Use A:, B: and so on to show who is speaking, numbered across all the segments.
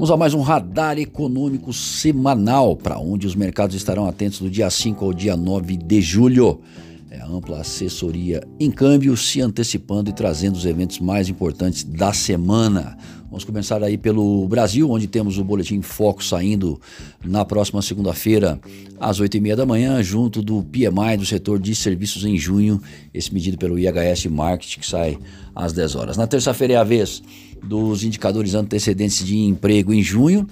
A: Vamos a mais um radar econômico semanal, para onde os mercados estarão atentos do dia 5 ao dia 9 de julho. É a ampla assessoria em câmbio se antecipando e trazendo os eventos mais importantes da semana. Vamos começar aí pelo Brasil, onde temos o Boletim Foco saindo na próxima segunda-feira, às 8h30 da manhã, junto do PMI do setor de serviços em junho, esse medido pelo IHS Market, que sai às 10 horas. Na terça-feira é a vez dos indicadores antecedentes de emprego em junho.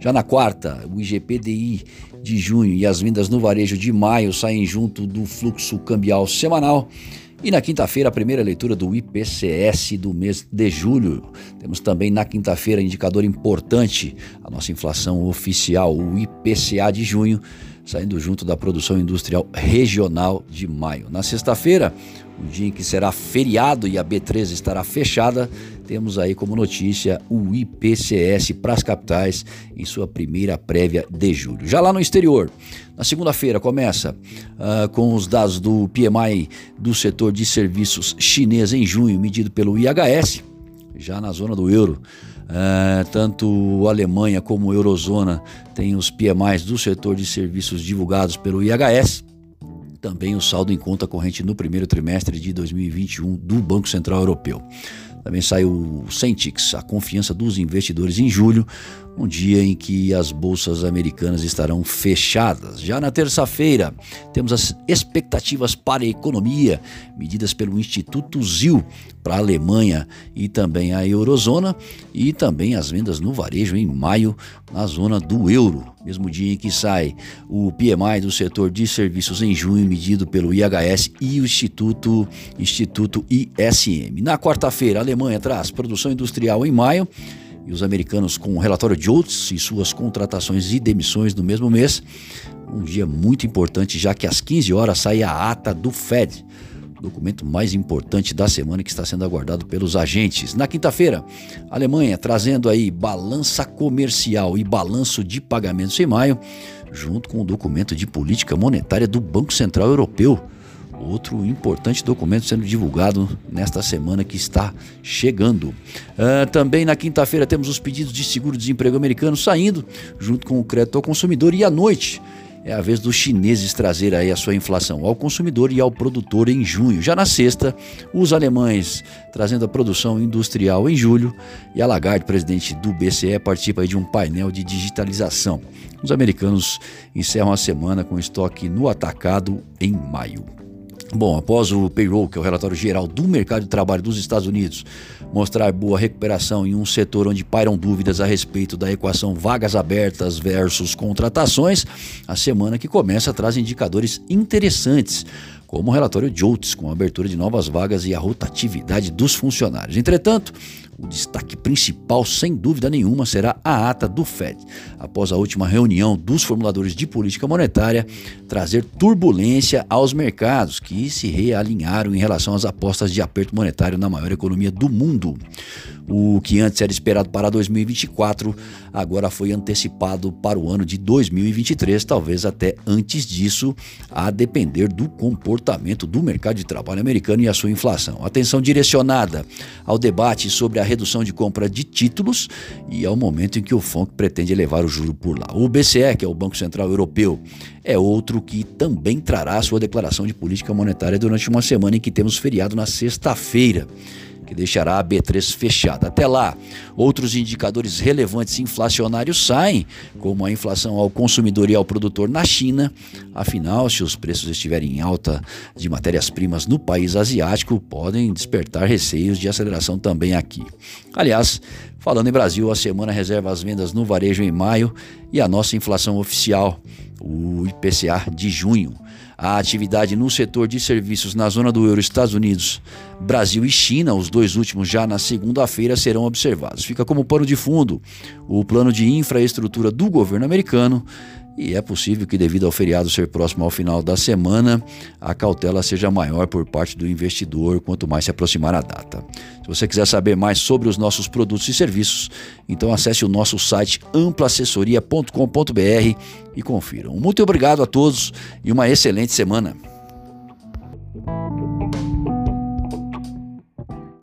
A: Já na quarta, o IGPDI de junho e as vendas no varejo de maio saem junto do fluxo cambial semanal. E na quinta-feira, a primeira leitura do IPCS do mês de julho. Temos também na quinta-feira indicador importante, a nossa inflação oficial, o IPCA de junho, saindo junto da produção industrial regional de maio. Na sexta-feira, o dia em que será feriado e a B3 estará fechada, temos aí como notícia o IPCS para as capitais em sua primeira prévia de julho. Já lá no exterior, na segunda-feira começa uh, com os dados do PMI do setor de serviços chinês em junho, medido pelo IHS, já na zona do euro. Uh, tanto a Alemanha como a Eurozona têm os PMIs do setor de serviços divulgados pelo IHS também o saldo em conta corrente no primeiro trimestre de 2021 do Banco Central Europeu. Também sai o Centix, a confiança dos investidores em julho, um dia em que as bolsas americanas estarão fechadas. Já na terça-feira, temos as expectativas para a economia, medidas pelo Instituto ZIL para a Alemanha e também a Eurozona, e também as vendas no varejo em maio na zona do euro. Mesmo dia em que sai o PMI do setor de serviços em junho, medido pelo IHS e o Instituto, Instituto ISM. Na quarta-feira, Alemanha traz produção industrial em maio e os americanos com o relatório de outros e suas contratações e demissões no mesmo mês. Um dia muito importante, já que às 15 horas sai a ata do Fed, documento mais importante da semana que está sendo aguardado pelos agentes. Na quinta-feira, Alemanha trazendo aí balança comercial e balanço de pagamentos em maio, junto com o documento de política monetária do Banco Central Europeu outro importante documento sendo divulgado nesta semana que está chegando. Uh, também na quinta-feira temos os pedidos de seguro-desemprego americano saindo, junto com o crédito ao consumidor, e à noite é a vez dos chineses trazer aí a sua inflação ao consumidor e ao produtor em junho. Já na sexta, os alemães trazendo a produção industrial em julho e a Lagarde, presidente do BCE, participa de um painel de digitalização. Os americanos encerram a semana com estoque no atacado em maio. Bom, após o payroll, que é o relatório geral do mercado de trabalho dos Estados Unidos, mostrar boa recuperação em um setor onde pairam dúvidas a respeito da equação vagas abertas versus contratações, a semana que começa traz indicadores interessantes como o relatório Oates, com a abertura de novas vagas e a rotatividade dos funcionários. Entretanto, o destaque principal, sem dúvida nenhuma, será a ata do Fed, após a última reunião dos formuladores de política monetária trazer turbulência aos mercados, que se realinharam em relação às apostas de aperto monetário na maior economia do mundo. O que antes era esperado para 2024, agora foi antecipado para o ano de 2023, talvez até antes disso, a depender do comportamento do mercado de trabalho americano e a sua inflação. Atenção direcionada ao debate sobre a redução de compra de títulos e ao momento em que o FONC pretende elevar o juro por lá. O BCE, que é o Banco Central Europeu, é outro que também trará sua declaração de política monetária durante uma semana em que temos feriado na sexta-feira que deixará a B3 fechada. Até lá, outros indicadores relevantes inflacionários saem, como a inflação ao consumidor e ao produtor na China. Afinal, se os preços estiverem em alta de matérias-primas no país asiático, podem despertar receios de aceleração também aqui. Aliás, falando em Brasil, a semana reserva as vendas no varejo em maio e a nossa inflação oficial, o IPCA de junho. A atividade no setor de serviços na zona do euro Estados Unidos, Brasil e China, os dois últimos já na segunda-feira, serão observados. Fica como pano de fundo o plano de infraestrutura do governo americano e é possível que, devido ao feriado ser próximo ao final da semana, a cautela seja maior por parte do investidor quanto mais se aproximar a data. Se você quiser saber mais sobre os nossos produtos e serviços, então acesse o nosso site amplaassessoria.com.br e confiram. Muito obrigado a todos e uma excelente semana.